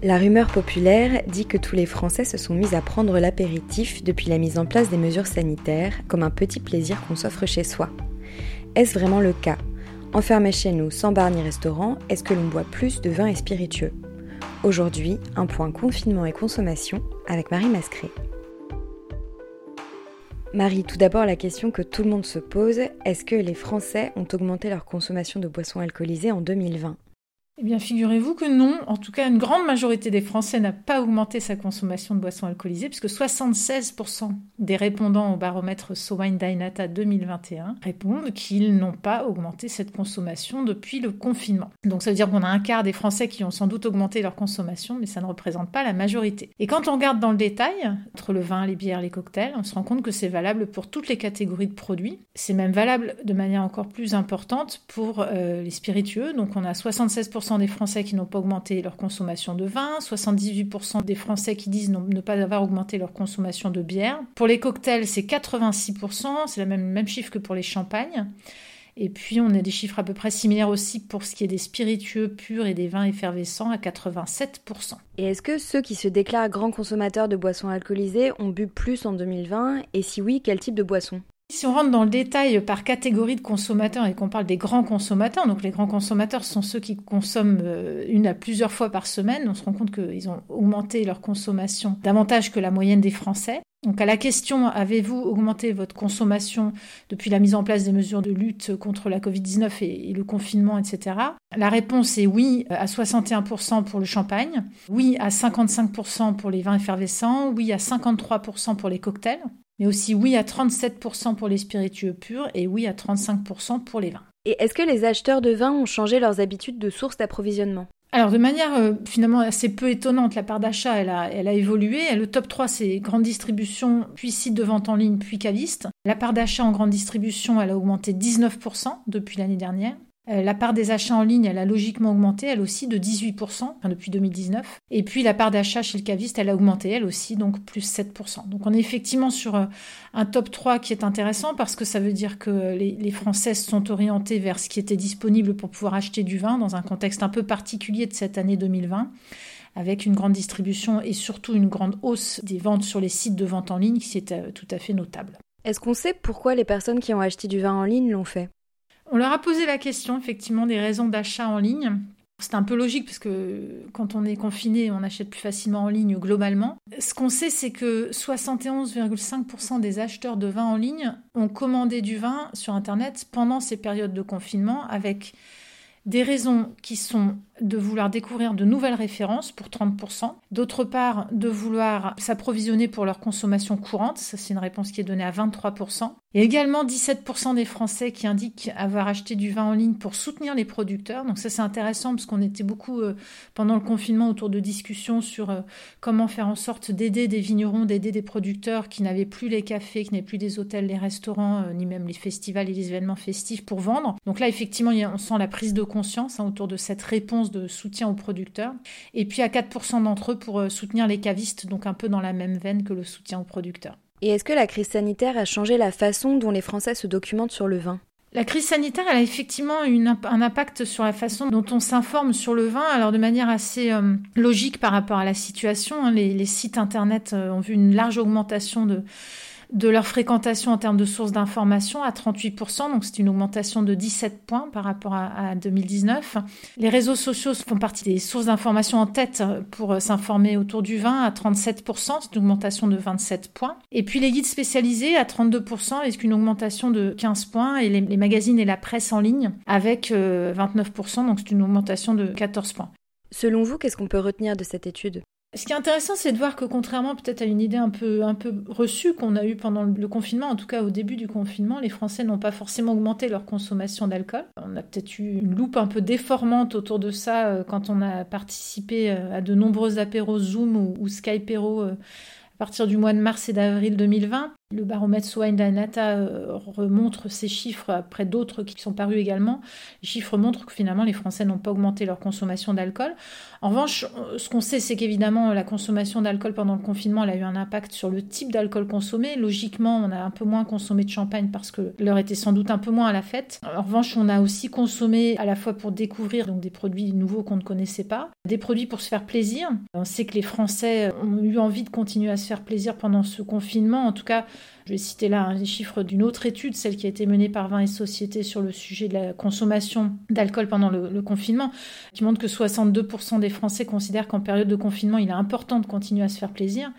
La rumeur populaire dit que tous les Français se sont mis à prendre l'apéritif depuis la mise en place des mesures sanitaires comme un petit plaisir qu'on s'offre chez soi. Est-ce vraiment le cas? Enfermé chez nous sans bar ni restaurant, est-ce que l'on boit plus de vin et spiritueux? Aujourd'hui, un point confinement et consommation avec Marie Mascré. Marie, tout d'abord la question que tout le monde se pose, est-ce que les Français ont augmenté leur consommation de boissons alcoolisées en 2020 eh bien, figurez-vous que non. En tout cas, une grande majorité des Français n'a pas augmenté sa consommation de boissons alcoolisées, puisque 76% des répondants au baromètre Sowine Dynata 2021 répondent qu'ils n'ont pas augmenté cette consommation depuis le confinement. Donc, ça veut dire qu'on a un quart des Français qui ont sans doute augmenté leur consommation, mais ça ne représente pas la majorité. Et quand on regarde dans le détail, entre le vin, les bières, les cocktails, on se rend compte que c'est valable pour toutes les catégories de produits. C'est même valable de manière encore plus importante pour euh, les spiritueux. Donc, on a 76% des Français qui n'ont pas augmenté leur consommation de vin, 78% des Français qui disent ne pas avoir augmenté leur consommation de bière. Pour les cocktails, c'est 86%, c'est le même, même chiffre que pour les champagnes. Et puis, on a des chiffres à peu près similaires aussi pour ce qui est des spiritueux purs et des vins effervescents à 87%. Et est-ce que ceux qui se déclarent grands consommateurs de boissons alcoolisées ont bu plus en 2020 Et si oui, quel type de boissons? Si on rentre dans le détail par catégorie de consommateurs et qu'on parle des grands consommateurs, donc les grands consommateurs sont ceux qui consomment euh, une à plusieurs fois par semaine, on se rend compte qu'ils ont augmenté leur consommation davantage que la moyenne des Français. Donc à la question avez-vous augmenté votre consommation depuis la mise en place des mesures de lutte contre la Covid-19 et, le confinement, etc. La réponse est oui à 61% pour le champagne, oui à 55% pour les vins effervescents, oui à 53% pour les cocktails mais aussi oui à 37% pour les spiritueux purs et oui à 35% pour les vins. Et est-ce que les acheteurs de vin ont changé leurs habitudes de source d'approvisionnement? Alors de manière euh, finalement assez peu étonnante, la part d'achat elle a, elle a évolué. Le top 3 c'est grande distribution, puis site de vente en ligne, puis caviste. La part d'achat en grande distribution elle a augmenté 19% depuis l'année dernière. Euh, la part des achats en ligne, elle a logiquement augmenté, elle aussi, de 18% depuis 2019. Et puis la part d'achat chez le caviste, elle a augmenté, elle aussi, donc plus 7%. Donc on est effectivement sur euh, un top 3 qui est intéressant parce que ça veut dire que les, les Françaises sont orientées vers ce qui était disponible pour pouvoir acheter du vin dans un contexte un peu particulier de cette année 2020 avec une grande distribution et surtout une grande hausse des ventes sur les sites de vente en ligne qui est euh, tout à fait notable. Est-ce qu'on sait pourquoi les personnes qui ont acheté du vin en ligne l'ont fait? On leur a posé la question, effectivement, des raisons d'achat en ligne. C'est un peu logique parce que quand on est confiné, on achète plus facilement en ligne globalement. Ce qu'on sait, c'est que 71,5% des acheteurs de vin en ligne ont commandé du vin sur Internet pendant ces périodes de confinement avec des raisons qui sont de vouloir découvrir de nouvelles références pour 30%, d'autre part de vouloir s'approvisionner pour leur consommation courante, ça c'est une réponse qui est donnée à 23%, et également 17% des Français qui indiquent avoir acheté du vin en ligne pour soutenir les producteurs, donc ça c'est intéressant parce qu'on était beaucoup euh, pendant le confinement autour de discussions sur euh, comment faire en sorte d'aider des vignerons, d'aider des producteurs qui n'avaient plus les cafés, qui n'avaient plus des hôtels, les restaurants, euh, ni même les festivals et les événements festifs pour vendre. Donc là effectivement on sent la prise de conscience hein, autour de cette réponse de soutien aux producteurs. Et puis à 4% d'entre eux pour euh, soutenir les cavistes, donc un peu dans la même veine que le soutien aux producteurs. Et est-ce que la crise sanitaire a changé la façon dont les Français se documentent sur le vin? La crise sanitaire, elle a effectivement un impact sur la façon dont on s'informe sur le vin, alors de manière assez euh, logique par rapport à la situation. Hein. les, sites Internet euh, ont vu une large augmentation de, de leur fréquentation en termes de sources d'information à 38%, donc c'est une augmentation de 17 points par rapport à, 2019. Les réseaux sociaux font partie des sources d'information en tête pour s'informer autour du vin à 37%, c'est une augmentation de 27 points. Et puis les guides spécialisés à 32% avec une augmentation de 15 points et les, magazines et la presse en ligne avec 29%, euh, donc c'est une augmentation de 14 points. Selon vous, qu'est-ce qu'on peut retenir de cette étude? Ce qui est intéressant, c'est de voir que contrairement peut-être à une idée un peu, reçue qu'on a eue pendant le confinement, en tout cas au début du confinement, les Français n'ont pas forcément augmenté leur consommation d'alcool. On a peut-être eu une loupe un peu déformante autour de ça euh, quand on a participé euh, à de nombreux apéros Zoom ou, ou Skypero euh, à partir du mois de mars et d'avril 2020. Le baromètre Swine Danata euh, remontre ces chiffres après d'autres qui sont parus également. Les chiffres montrent que finalement les Français n'ont pas augmenté leur consommation d'alcool. En revanche, ce qu'on sait, c'est qu'évidemment la consommation d'alcool pendant le confinement, a eu un impact sur le type d'alcool consommé. Logiquement, on a un peu moins consommé de champagne parce que l'heure était sans doute un peu moins à la fête. En revanche, on a aussi consommé à la fois pour découvrir donc des produits nouveaux qu'on ne connaissait pas, des produits pour se faire plaisir. On sait que les Français ont eu envie de continuer à se faire plaisir pendant ce confinement. En tout cas, je vais citer là les chiffres d'une autre étude, celle qui a été menée par Vin et Société sur le sujet de la consommation d'alcool pendant le, confinement, qui montre que 62% des Français considèrent qu'en période de confinement, il est important de continuer à se faire plaisir.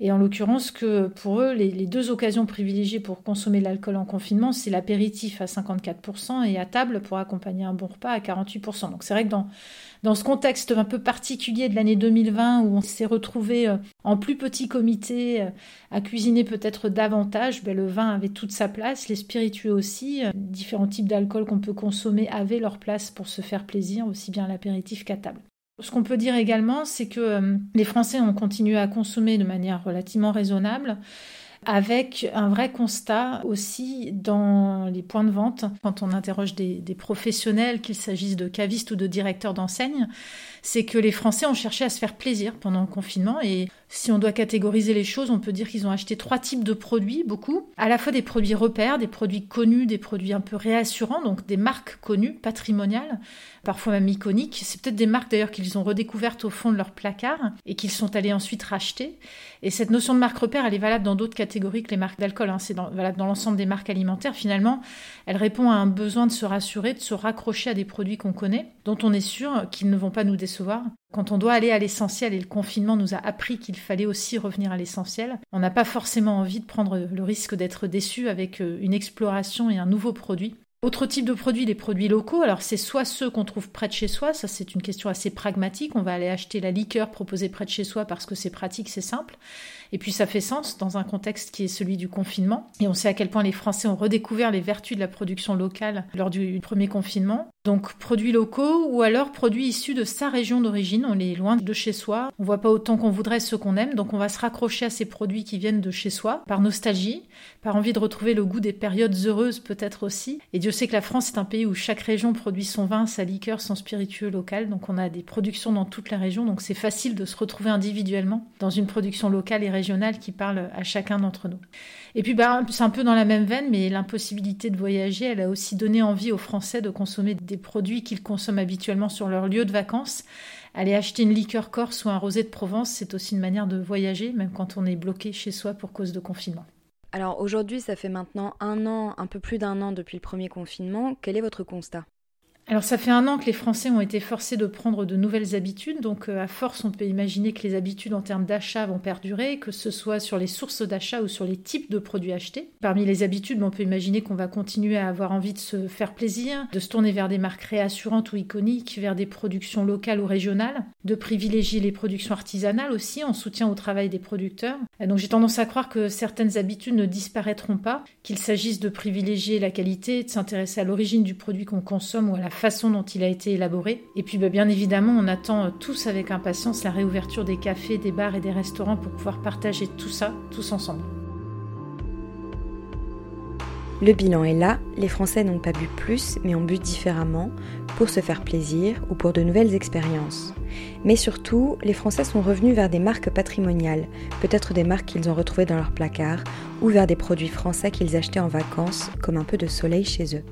Et en l'occurrence, que pour eux, les, deux occasions privilégiées pour consommer l'alcool en confinement, c'est l'apéritif à 54% et à table pour accompagner un bon repas à 48%. Donc c'est vrai que dans, dans ce contexte un peu particulier de l'année 2020 où on s'est retrouvé euh, en plus petit comité euh, à cuisiner peut-être davantage, ben, le vin avait toute sa place, les spiritueux aussi, euh, différents types d'alcool qu'on peut consommer avaient leur place pour se faire plaisir, aussi bien l'apéritif qu'à table. Ce qu'on peut dire également, c'est que les Français ont continué à consommer de manière relativement raisonnable avec un vrai constat aussi dans les points de vente, quand on interroge des, professionnels, qu'il s'agisse de cavistes ou de directeurs d'enseigne, c'est que les Français ont cherché à se faire plaisir pendant le confinement et si on doit catégoriser les choses, on peut dire qu'ils ont acheté trois types de produits, beaucoup. À la fois des produits repères, des produits connus, des produits un peu réassurants, donc des marques connues, patrimoniales, parfois même iconiques. C'est peut-être des marques d'ailleurs qu'ils ont redécouvertes au fond de leur placard et qu'ils sont allés ensuite racheter. Et cette notion de marque repère, elle est valable dans d'autres catégories que les marques d'alcool. Hein. C'est valable dans l'ensemble des marques alimentaires. Finalement, elle répond à un besoin de se rassurer, de se raccrocher à des produits qu'on connaît, dont on est sûr qu'ils ne vont pas nous décevoir. Quand on doit aller à l'essentiel, et le confinement nous a appris qu'il fallait aussi revenir à l'essentiel, on n'a pas forcément envie de prendre le risque d'être déçu avec euh, une exploration et un nouveau produit. Autre type de produits, les produits locaux. Alors c'est soit ceux qu'on trouve près de chez soi, ça c'est une question assez pragmatique. On va aller acheter la liqueur proposée près de chez soi parce que c'est pratique, c'est simple. Et puis ça fait sens dans un contexte qui est celui du confinement. Et on sait à quel point les Français ont redécouvert les vertus de la production locale lors du premier confinement. Donc produits locaux ou alors produits issus de sa région d'origine. On est loin de chez soi. On voit pas autant qu'on voudrait ce qu'on aime. Donc on va se raccrocher à ces produits qui viennent de chez soi par nostalgie, par envie de retrouver le goût des périodes heureuses peut-être aussi. Et Dieu sait que la France est un pays où chaque région produit son vin, sa liqueur, son spiritueux local. Donc on a des productions dans toutes les régions. Donc c'est facile de se retrouver individuellement dans une production locale et régionale qui parle à chacun d'entre nous. Et puis bah, c'est un peu dans la même veine, mais l'impossibilité de voyager, elle a aussi donné envie aux Français de consommer des produits qu'ils consomment habituellement sur leur lieu de vacances. Aller acheter une liqueur corse ou un rosé de Provence, c'est aussi une manière de voyager, même quand on est bloqué chez soi pour cause de confinement. Alors aujourd'hui, ça fait maintenant un an, un peu plus d'un an depuis le premier confinement. Quel est votre constat? Alors ça fait un an que les Français ont été forcés de prendre de nouvelles habitudes, donc euh, à force on peut imaginer que les habitudes en termes d'achat vont perdurer, que ce soit sur les sources d'achat ou sur les types de produits achetés. Parmi les habitudes, on peut imaginer qu'on va continuer à avoir envie de se faire plaisir, de se tourner vers des marques réassurantes ou iconiques, vers des productions locales ou régionales, de privilégier les productions artisanales aussi en soutien au travail des producteurs. Donc j'ai tendance à croire que certaines habitudes ne disparaîtront pas, qu'il s'agisse de privilégier la qualité, de s'intéresser à l'origine du produit qu'on consomme ou à la façon dont il a été élaboré. Et puis bah, bien évidemment, on attend tous avec impatience la réouverture des cafés, des bars et des restaurants pour pouvoir partager tout ça tous ensemble. Le bilan est là, les Français n'ont pas bu plus, mais ont bu différemment, pour se faire plaisir ou pour de nouvelles expériences. Mais surtout, les Français sont revenus vers des marques patrimoniales, peut-être des marques qu'ils ont retrouvées dans leur placard, ou vers des produits français qu'ils achetaient en vacances, comme un peu de soleil chez eux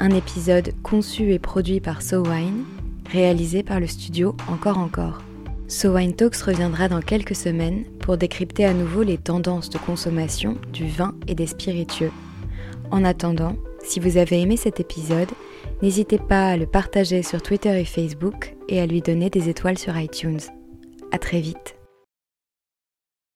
un épisode conçu et produit par SoWine, réalisé par le studio Encore Encore. SoWine Talks reviendra dans quelques semaines pour décrypter à nouveau les tendances de consommation du vin et des spiritueux. En attendant, si vous avez aimé cet épisode, n'hésitez pas à le partager sur Twitter et Facebook et à lui donner des étoiles sur iTunes. À très vite.